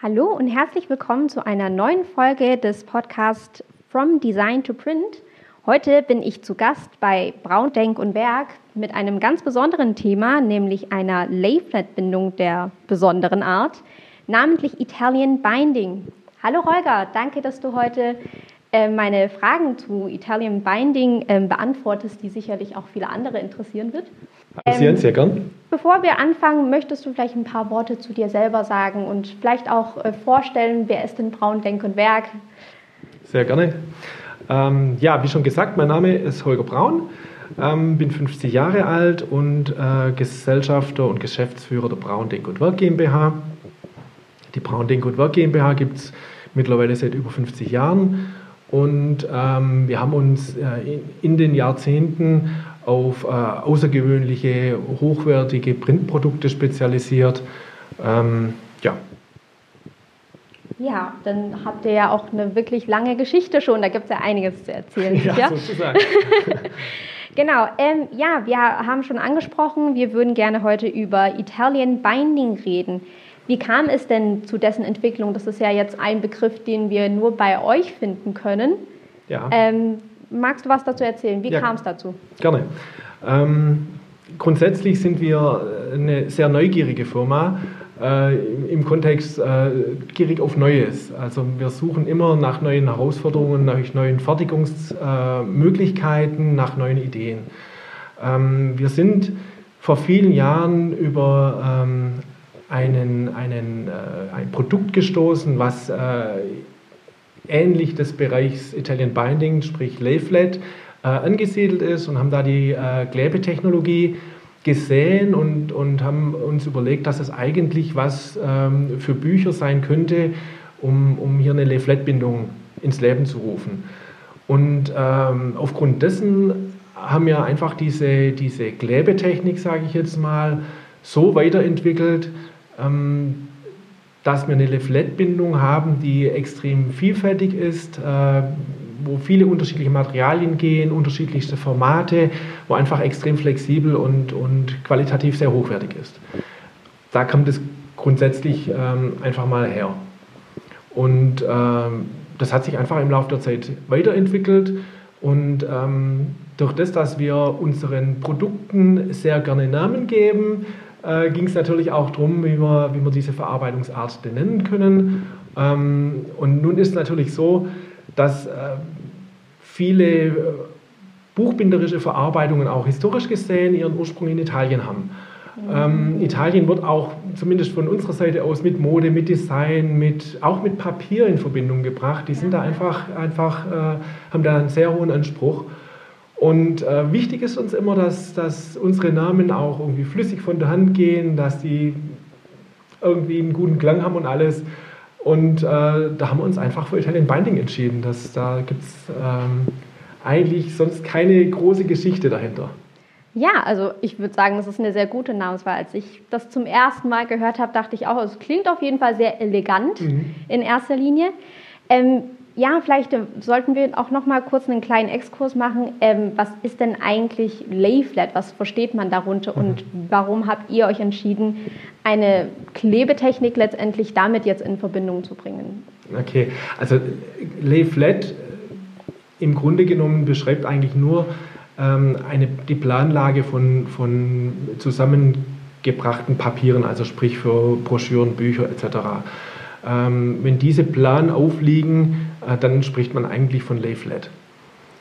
Hallo und herzlich willkommen zu einer neuen Folge des Podcasts From Design to Print. Heute bin ich zu Gast bei Braun, Denk und Berg mit einem ganz besonderen Thema, nämlich einer Layflat-Bindung der besonderen Art, namentlich Italian Binding. Hallo Holger, danke, dass du heute äh, meine Fragen zu Italian Binding äh, beantwortest, die sicherlich auch viele andere interessieren wird. Passieren, ähm, sehr gern. Bevor wir anfangen, möchtest du vielleicht ein paar Worte zu dir selber sagen und vielleicht auch äh, vorstellen, wer ist denn Braun Denk und Werk? Sehr gerne. Ähm, ja, wie schon gesagt, mein Name ist Holger Braun, ähm, bin 50 Jahre alt und äh, Gesellschafter und Geschäftsführer der Braun Denk und Werk GmbH. Die Braun Denk und Werk GmbH gibt es mittlerweile seit über 50 Jahren und ähm, wir haben uns äh, in, in den Jahrzehnten auf äh, außergewöhnliche, hochwertige Printprodukte spezialisiert. Ähm, ja. Ja, dann habt ihr ja auch eine wirklich lange Geschichte schon. Da gibt es ja einiges zu erzählen. ja, ja? sozusagen. genau. Ähm, ja, wir haben schon angesprochen, wir würden gerne heute über Italian Binding reden. Wie kam es denn zu dessen Entwicklung? Das ist ja jetzt ein Begriff, den wir nur bei euch finden können. Ja. Ähm, magst du was dazu erzählen? Wie ja, kam es dazu? Gerne. Ähm, grundsätzlich sind wir eine sehr neugierige Firma. Äh, im Kontext äh, gierig auf Neues. Also wir suchen immer nach neuen Herausforderungen, nach neuen Fertigungsmöglichkeiten, nach neuen Ideen. Ähm, wir sind vor vielen Jahren über ähm, einen, einen, äh, ein Produkt gestoßen, was ähnlich des Bereichs Italian Binding, sprich Layflat, äh, angesiedelt ist und haben da die äh, Klebetechnologie gesehen und, und haben uns überlegt, dass es eigentlich was ähm, für Bücher sein könnte, um, um hier eine Layflat-Bindung ins Leben zu rufen. Und ähm, aufgrund dessen haben wir einfach diese, diese Klebetechnik, sage ich jetzt mal, so weiterentwickelt, ähm, dass wir eine Leaflet-Bindung haben, die extrem vielfältig ist, äh, wo viele unterschiedliche Materialien gehen, unterschiedlichste Formate, wo einfach extrem flexibel und, und qualitativ sehr hochwertig ist. Da kommt es grundsätzlich ähm, einfach mal her. Und ähm, das hat sich einfach im Laufe der Zeit weiterentwickelt. Und ähm, durch das, dass wir unseren Produkten sehr gerne Namen geben, äh, ging es natürlich auch darum, wie wir, wie wir diese Verarbeitungsart nennen können. Ähm, und nun ist es natürlich so, dass äh, viele äh, buchbinderische Verarbeitungen auch historisch gesehen ihren Ursprung in Italien haben. Ähm, Italien wird auch zumindest von unserer Seite aus mit Mode, mit Design, mit, auch mit Papier in Verbindung gebracht. Die sind da einfach, einfach äh, haben da einen sehr hohen Anspruch. Und äh, wichtig ist uns immer, dass, dass unsere Namen auch irgendwie flüssig von der Hand gehen, dass die irgendwie einen guten Klang haben und alles. Und äh, da haben wir uns einfach für Italian Binding entschieden. Das, da gibt es ähm, eigentlich sonst keine große Geschichte dahinter. Ja, also ich würde sagen, das ist eine sehr gute Namenswahl. Als ich das zum ersten Mal gehört habe, dachte ich auch, es klingt auf jeden Fall sehr elegant mhm. in erster Linie. Ähm, ja, vielleicht äh, sollten wir auch noch mal kurz einen kleinen Exkurs machen. Ähm, was ist denn eigentlich Layflat? Was versteht man darunter und mhm. warum habt ihr euch entschieden, eine Klebetechnik letztendlich damit jetzt in Verbindung zu bringen? Okay, also Layflat äh, im Grunde genommen beschreibt eigentlich nur ähm, eine, die Planlage von, von zusammengebrachten Papieren, also sprich für Broschüren, Bücher etc. Ähm, wenn diese Plan aufliegen, äh, dann spricht man eigentlich von Layflat.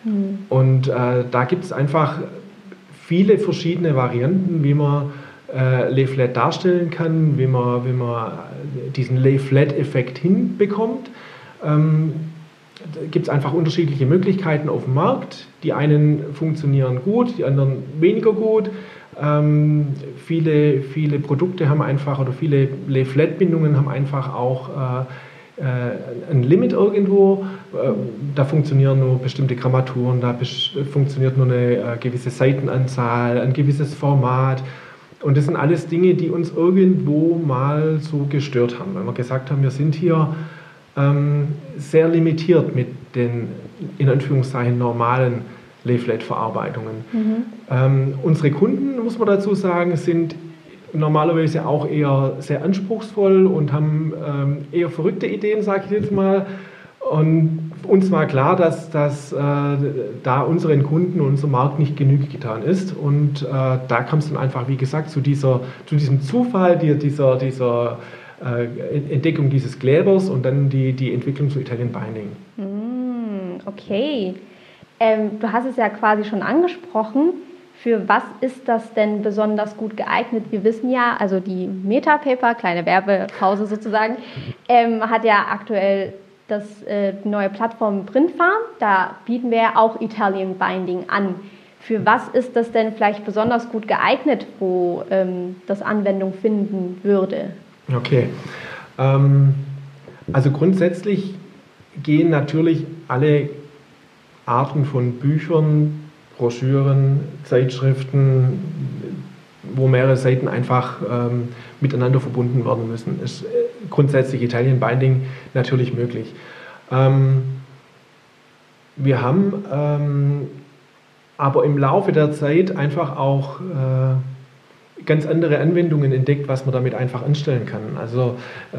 Mhm. Und äh, da gibt es einfach viele verschiedene Varianten, wie man äh, Layflat darstellen kann, wie man, wie man diesen Layflat-Effekt hinbekommt. Ähm, da gibt es einfach unterschiedliche Möglichkeiten auf dem Markt. Die einen funktionieren gut, die anderen weniger gut. Ähm, viele, viele Produkte haben einfach oder viele Lay-Flat-Bindungen haben einfach auch äh, äh, ein Limit irgendwo. Äh, da funktionieren nur bestimmte Grammaturen, da funktioniert nur eine äh, gewisse Seitenanzahl, ein gewisses Format. Und das sind alles Dinge, die uns irgendwo mal so gestört haben, weil wir gesagt haben, wir sind hier ähm, sehr limitiert mit den in Anführungszeichen normalen Leaflet-Verarbeitungen. Mhm. Ähm, unsere Kunden, muss man dazu sagen, sind normalerweise auch eher sehr anspruchsvoll und haben ähm, eher verrückte Ideen, sage ich jetzt mal. Und uns war klar, dass, dass äh, da unseren Kunden und unserem Markt nicht genügend getan ist. Und äh, da kam es dann einfach, wie gesagt, zu, dieser, zu diesem Zufall, die, dieser, dieser äh, Entdeckung dieses Klebers und dann die, die Entwicklung zu Italian Binding. Mm, okay. Ähm, du hast es ja quasi schon angesprochen. Für was ist das denn besonders gut geeignet? Wir wissen ja, also die Metapaper, kleine Werbepause sozusagen, ähm, hat ja aktuell das äh, neue Plattform Printfarm. Da bieten wir auch Italian Binding an. Für was ist das denn vielleicht besonders gut geeignet, wo ähm, das Anwendung finden würde? Okay. Ähm, also grundsätzlich gehen natürlich alle Arten von Büchern, Broschüren, Zeitschriften, wo mehrere Seiten einfach ähm, miteinander verbunden werden müssen. Ist äh, grundsätzlich Italian Binding natürlich möglich. Ähm, wir haben ähm, aber im Laufe der Zeit einfach auch äh, ganz andere Anwendungen entdeckt, was man damit einfach anstellen kann. Also äh,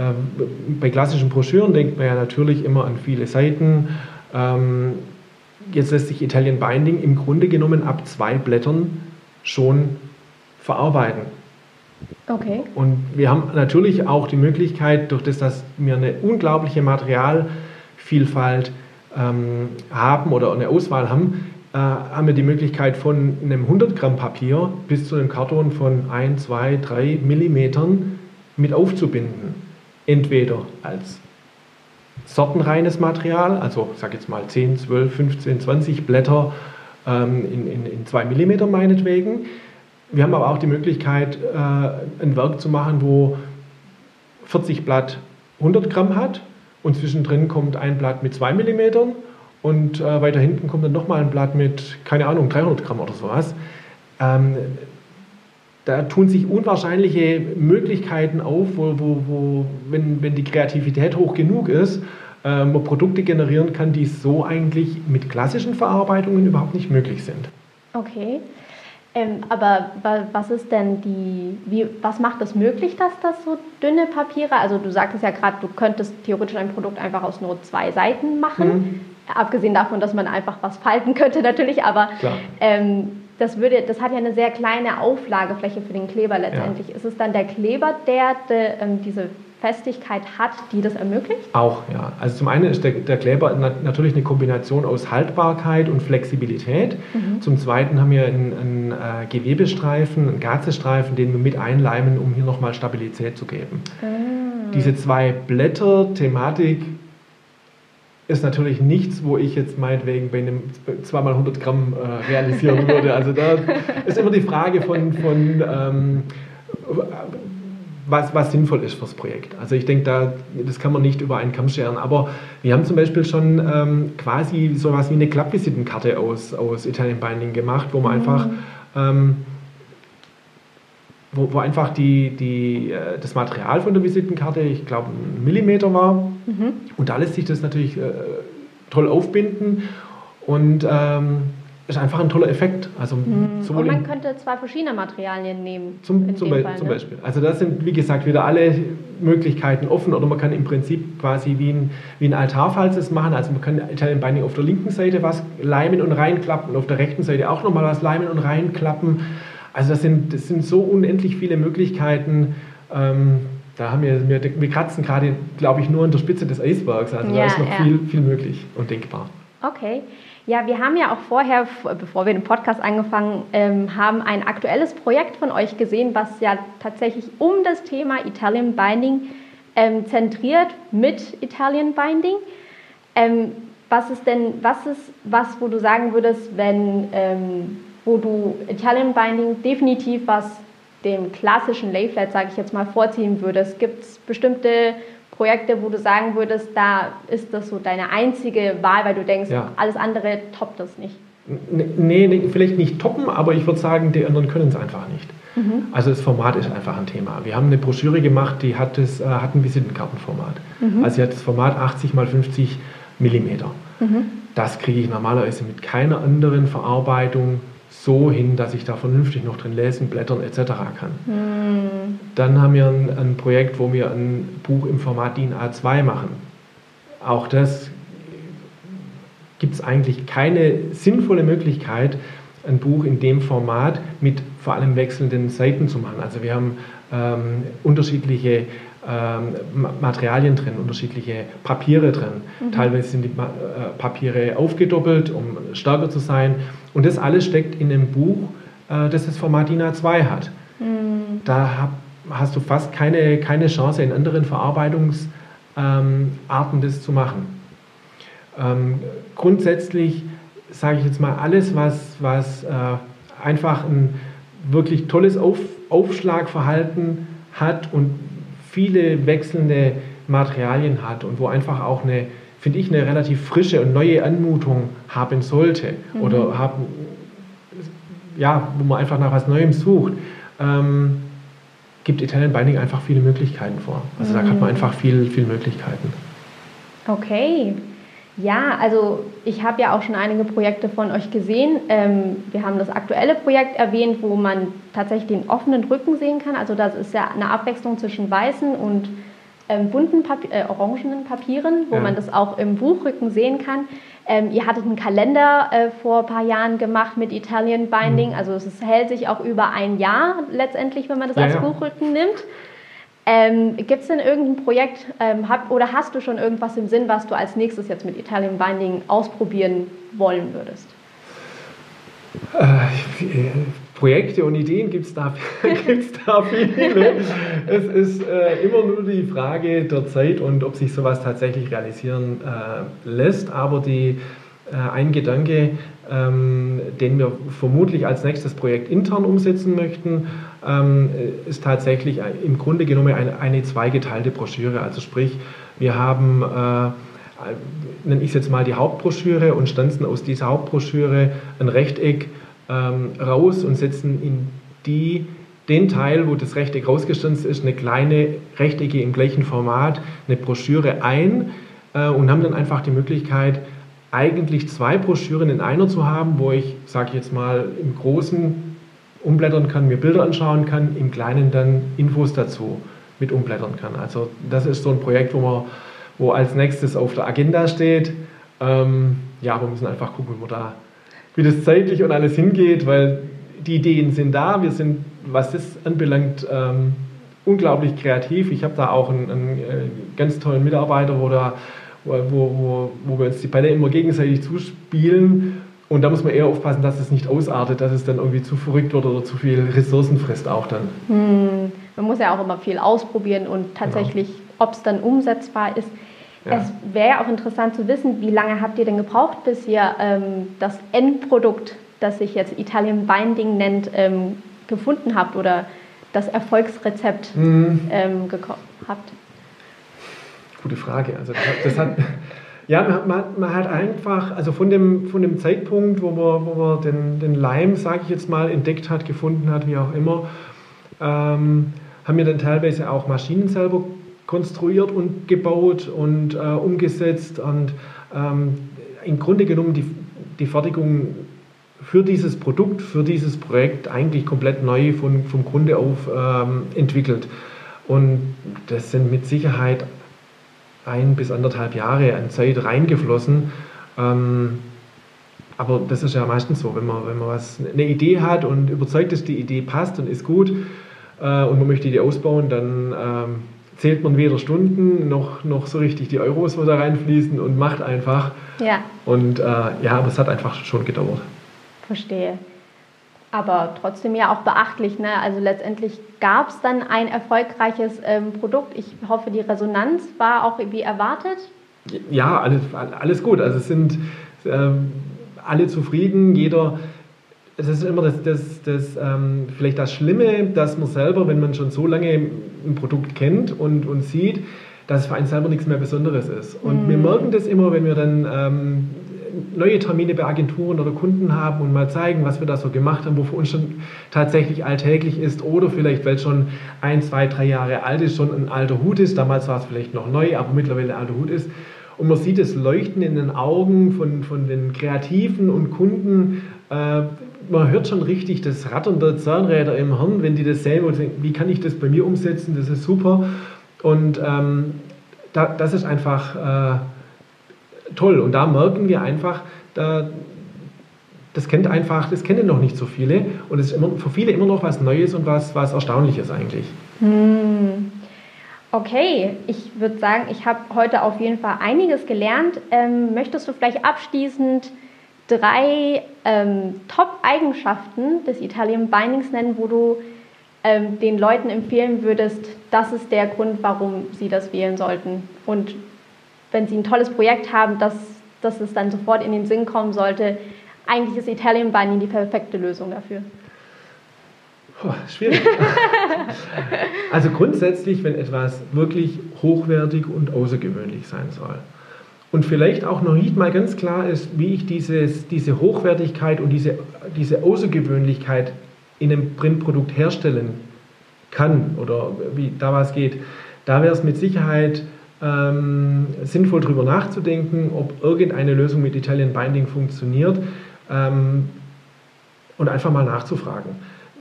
bei klassischen Broschüren denkt man ja natürlich immer an viele Seiten. Ähm, jetzt lässt sich Italian Binding im Grunde genommen ab zwei Blättern schon verarbeiten. Okay. Und wir haben natürlich auch die Möglichkeit, durch das, dass wir eine unglaubliche Materialvielfalt ähm, haben oder eine Auswahl haben, äh, haben wir die Möglichkeit von einem 100 Gramm Papier bis zu einem Karton von 1, 2, 3 Millimetern mit aufzubinden. Entweder als sortenreines Material, also ich sage jetzt mal 10, 12, 15, 20 Blätter ähm, in, in, in 2 mm meinetwegen. Wir haben aber auch die Möglichkeit, äh, ein Werk zu machen, wo 40 Blatt 100 Gramm hat und zwischendrin kommt ein Blatt mit 2 mm und äh, weiter hinten kommt dann nochmal ein Blatt mit, keine Ahnung, 300 Gramm oder sowas. Ähm, da tun sich unwahrscheinliche Möglichkeiten auf, wo, wo, wo wenn, wenn die Kreativität hoch genug ist, äh, man Produkte generieren kann, die so eigentlich mit klassischen Verarbeitungen überhaupt nicht möglich sind. Okay. Ähm, aber was ist denn die, wie, was macht es möglich, dass das so dünne Papiere, also du sagtest ja gerade, du könntest theoretisch ein Produkt einfach aus nur zwei Seiten machen, mhm. abgesehen davon, dass man einfach was falten könnte natürlich, aber ähm, das, würde, das hat ja eine sehr kleine Auflagefläche für den Kleber letztendlich. Ja. Ist es dann der Kleber, der, der ähm, diese Festigkeit hat, die das ermöglicht? Auch, ja. Also zum einen ist der, der Kleber natürlich eine Kombination aus Haltbarkeit und Flexibilität. Mhm. Zum zweiten haben wir einen, einen äh, Gewebestreifen, einen Gazestreifen, den wir mit einleimen, um hier nochmal Stabilität zu geben. Mhm. Diese zwei Blätter-Thematik ist natürlich nichts, wo ich jetzt meinetwegen bei einem 2x100 Gramm äh, realisieren würde. Also da ist immer die Frage von, von ähm, was, was sinnvoll ist fürs Projekt. Also ich denke, da, das kann man nicht über einen Kamm scheren. Aber wir haben zum Beispiel schon ähm, quasi so etwas wie eine Klappvisitenkarte aus, aus Italian Binding gemacht, wo man mhm. einfach ähm, wo, wo, einfach die, die, äh, das Material von der Visitenkarte, ich glaube, ein Millimeter war. Mhm. Und da lässt sich das natürlich äh, toll aufbinden. Und ähm, ist einfach ein toller Effekt. Also mhm. Und man könnte zwei verschiedene Materialien nehmen. Zum, zum, Fall, zum ne? Beispiel. Also das sind, wie gesagt, wieder alle Möglichkeiten offen oder man kann im Prinzip quasi wie ein, wie ein Altarfalzes machen. Also man kann Italian Binding auf der linken Seite was leimen und reinklappen und auf der rechten Seite auch nochmal was leimen und reinklappen. Also das sind, das sind so unendlich viele Möglichkeiten. Ähm, da haben wir, wir, wir kratzen gerade, glaube ich, nur an der Spitze des Eisbergs. Also ja, da ist noch ja. viel, viel möglich und denkbar. Okay. Ja, wir haben ja auch vorher, bevor wir den Podcast angefangen ähm, haben, ein aktuelles Projekt von euch gesehen, was ja tatsächlich um das Thema Italian Binding ähm, zentriert mit Italian Binding. Ähm, was ist denn, was ist was, wo du sagen würdest, wenn, ähm, wo du Italian Binding definitiv was dem klassischen Layflat, sage ich jetzt mal, vorziehen würdest? Gibt es bestimmte Projekte, wo du sagen würdest, da ist das so deine einzige Wahl, weil du denkst, ja. alles andere toppt das nicht? Nee, nee, vielleicht nicht toppen, aber ich würde sagen, die anderen können es einfach nicht. Mhm. Also das Format ist einfach ein Thema. Wir haben eine Broschüre gemacht, die hat, das, äh, hat ein Visitenkartenformat. Mhm. Also sie hat das Format 80 x 50 Millimeter. Mhm. Das kriege ich normalerweise mit keiner anderen Verarbeitung so hin, dass ich da vernünftig noch drin lesen, blättern etc. kann. Mhm. Dann haben wir ein, ein, Projekt, wo wir ein Buch im Format DIN A2 machen. Auch das gibt es eigentlich keine sinnvolle Möglichkeit, ein Buch in dem Format mit vor allem wechselnden Seiten zu machen. Also wir haben ähm, unterschiedliche ähm, Materialien drin, unterschiedliche Papiere drin. Mhm. Teilweise sind die äh, Papiere aufgedoppelt, um stärker zu sein. Und das alles steckt in einem Buch, äh, das das Format DIN A2 hat. Mhm. Da hab, hast du fast keine, keine Chance, in anderen Verarbeitungsarten ähm, das zu machen. Ähm, grundsätzlich sage ich jetzt mal, alles, was, was äh, einfach ein wirklich tolles Auf, Aufschlagverhalten hat und viele wechselnde Materialien hat und wo einfach auch eine, finde ich, eine relativ frische und neue Anmutung haben sollte mhm. oder haben, ja, wo man einfach nach was Neuem sucht, ähm, gibt Italian Binding einfach viele Möglichkeiten vor. Also mhm. da hat man mhm. einfach viel, viel Möglichkeiten. Okay. Ja, also ich habe ja auch schon einige Projekte von euch gesehen. Ähm, wir haben das aktuelle Projekt erwähnt, wo man tatsächlich den offenen Rücken sehen kann. Also das ist ja eine Abwechslung zwischen weißen und ähm, bunten Papier, äh, orangenen Papieren, wo ja. man das auch im Buchrücken sehen kann. Ähm, ihr hattet einen Kalender äh, vor ein paar Jahren gemacht mit Italian Binding. Mhm. Also es hält sich auch über ein Jahr letztendlich, wenn man das ja, als ja. Buchrücken nimmt. Ähm, Gibt es denn irgendein Projekt ähm, hab, oder hast du schon irgendwas im Sinn, was du als nächstes jetzt mit Italian Binding ausprobieren wollen würdest? Äh, Projekte und Ideen gibt es da, da viele. es ist äh, immer nur die Frage der Zeit und ob sich sowas tatsächlich realisieren äh, lässt. Aber die, äh, ein Gedanke, ähm, den wir vermutlich als nächstes Projekt intern umsetzen möchten, ähm, ist tatsächlich im Grunde genommen eine, eine zweigeteilte Broschüre. Also sprich, wir haben, äh, nenne ich es jetzt mal die Hauptbroschüre und stanzen aus dieser Hauptbroschüre ein Rechteck ähm, raus und setzen in die, den Teil, wo das Rechteck rausgestanzt ist, eine kleine Rechtecke im gleichen Format, eine Broschüre ein äh, und haben dann einfach die Möglichkeit, eigentlich zwei Broschüren in einer zu haben, wo ich, sage ich jetzt mal, im Großen umblättern kann, mir Bilder anschauen kann, im Kleinen dann Infos dazu mit umblättern kann. Also das ist so ein Projekt, wo, man, wo als nächstes auf der Agenda steht. Ähm, ja, wir müssen einfach gucken, wie, da, wie das zeitlich und alles hingeht, weil die Ideen sind da. Wir sind, was das anbelangt, ähm, unglaublich kreativ. Ich habe da auch einen, einen, äh, ganz tollen Mitarbeiter, wo, da, wo, wo, wo wir uns die Bälle immer gegenseitig zuspielen und da muss man eher aufpassen, dass es nicht ausartet, dass es dann irgendwie zu verrückt wird oder zu viel Ressourcen frisst auch dann. Hm. Man muss ja auch immer viel ausprobieren und tatsächlich, genau. ob es dann umsetzbar ist. Ja. Es wäre ja auch interessant zu wissen, wie lange habt ihr denn gebraucht, bis ihr ähm, das Endprodukt, das sich jetzt Italian Binding nennt, ähm, gefunden habt oder das Erfolgsrezept mhm. ähm, habt? Gute Frage. Also das hat, Ja, man, man, man, hat einfach, also von dem, von dem Zeitpunkt, wo man, wo man den, den Leim, sage ich jetzt mal, entdeckt hat, gefunden hat, wie auch immer, ähm, haben wir dann teilweise auch Maschinen selber konstruiert und gebaut und äh, umgesetzt und ähm, im Grunde genommen die, die Fertigung für dieses Produkt, für dieses Projekt eigentlich komplett neu von, vom Grunde auf ähm, entwickelt. Und das sind mit Sicherheit ein bis anderthalb Jahre an Zeit reingeflossen. Ähm, aber das ist ja meistens so, wenn man, wenn man was, eine Idee hat und überzeugt ist, die Idee passt und ist gut äh, und man möchte die ausbauen, dann ähm, zählt man weder Stunden noch, noch so richtig die Euros, wo da reinfließen und macht einfach. Ja. Und äh, ja, aber es hat einfach schon gedauert. Verstehe aber trotzdem ja auch beachtlich. Ne? Also letztendlich gab es dann ein erfolgreiches ähm, Produkt. Ich hoffe, die Resonanz war auch wie erwartet. Ja, alles, alles gut. Also es sind ähm, alle zufrieden. Jeder, es ist immer das, das, das ähm, vielleicht das Schlimme, dass man selber, wenn man schon so lange ein Produkt kennt und, und sieht, dass es für einen selber nichts mehr Besonderes ist. Und mm. wir merken das immer, wenn wir dann ähm, neue Termine bei Agenturen oder Kunden haben und mal zeigen, was wir da so gemacht haben, wo für uns schon tatsächlich alltäglich ist oder vielleicht, weil es schon ein, zwei, drei Jahre alt ist, schon ein alter Hut ist. Damals war es vielleicht noch neu, aber mittlerweile ein alter Hut ist. Und man sieht das Leuchten in den Augen von, von den Kreativen und Kunden, äh, man hört schon richtig das Rattern der Zahnräder im Hirn, wenn die das sehen und denken, wie kann ich das bei mir umsetzen, das ist super. Und ähm, da, das ist einfach äh, toll. Und da merken wir einfach, da, das kennt einfach, das kennen noch nicht so viele und es ist immer, für viele immer noch was Neues und was, was Erstaunliches eigentlich. Hm. Okay, ich würde sagen, ich habe heute auf jeden Fall einiges gelernt. Ähm, möchtest du vielleicht abschließend drei ähm, Top-Eigenschaften des Italian Bindings nennen, wo du ähm, den Leuten empfehlen würdest, das ist der Grund, warum sie das wählen sollten? Und wenn sie ein tolles Projekt haben, dass, dass es dann sofort in den Sinn kommen sollte, eigentlich ist Italian Binding die perfekte Lösung dafür. Oh, schwierig. also grundsätzlich, wenn etwas wirklich hochwertig und außergewöhnlich sein soll. Und vielleicht auch noch nicht mal ganz klar ist, wie ich dieses, diese Hochwertigkeit und diese, diese Außergewöhnlichkeit in einem Printprodukt herstellen kann oder wie da was geht. Da wäre es mit Sicherheit ähm, sinnvoll darüber nachzudenken, ob irgendeine Lösung mit Italian Binding funktioniert ähm, und einfach mal nachzufragen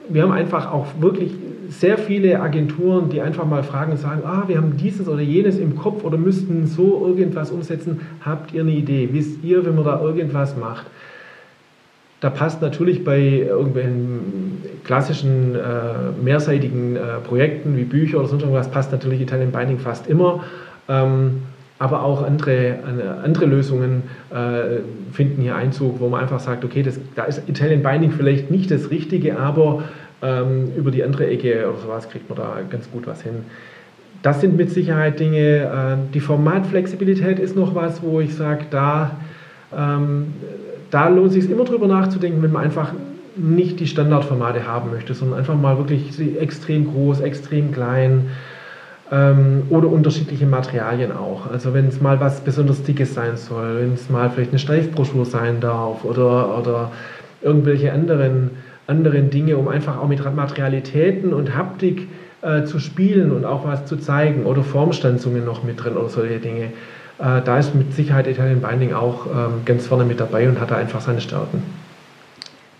wir haben einfach auch wirklich sehr viele Agenturen, die einfach mal fragen und sagen, ah, wir haben dieses oder jenes im Kopf oder müssten so irgendwas umsetzen. Habt ihr eine Idee? Wisst ihr, wenn man da irgendwas macht? Da passt natürlich bei irgendwelchen klassischen äh, mehrseitigen äh, Projekten wie Bücher oder sonst irgendwas, passt natürlich Italian Binding fast immer. Ähm, aber auch andere, andere Lösungen äh, finden hier Einzug, wo man einfach sagt, okay, das, da ist Italian Binding vielleicht nicht das Richtige, aber ähm, über die andere Ecke oder sowas kriegt man da ganz gut was hin. Das sind mit Sicherheit Dinge, äh, die Formatflexibilität ist noch was, wo ich sage, da, ähm, da lohnt es sich immer drüber nachzudenken, wenn man einfach nicht die Standardformate haben möchte, sondern einfach mal wirklich extrem groß, extrem klein, ähm, oder unterschiedliche Materialien auch. Also wenn es mal was besonders Dickes sein soll, wenn es mal vielleicht eine Streifbroschur sein darf oder, oder irgendwelche anderen, anderen Dinge, um einfach auch mit Materialitäten und Haptik äh, zu spielen und auch was zu zeigen oder Formstanzungen noch mit drin oder solche Dinge. Äh, da ist mit Sicherheit Italian Binding auch ähm, ganz vorne mit dabei und hat da einfach seine Stärken.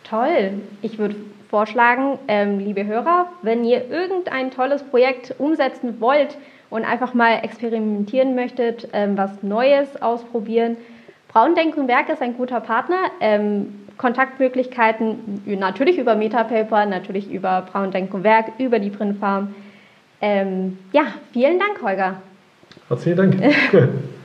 Toll. Ich würde vorschlagen, ähm, liebe Hörer, wenn ihr irgendein tolles Projekt umsetzen wollt und einfach mal experimentieren möchtet, ähm, was Neues ausprobieren, Braundenk und Werk ist ein guter Partner. Ähm, Kontaktmöglichkeiten natürlich über Metapaper, natürlich über Braundenk und Werk, über die Printfarm. Ähm, ja, vielen Dank, Holger. Herzlichen Dank.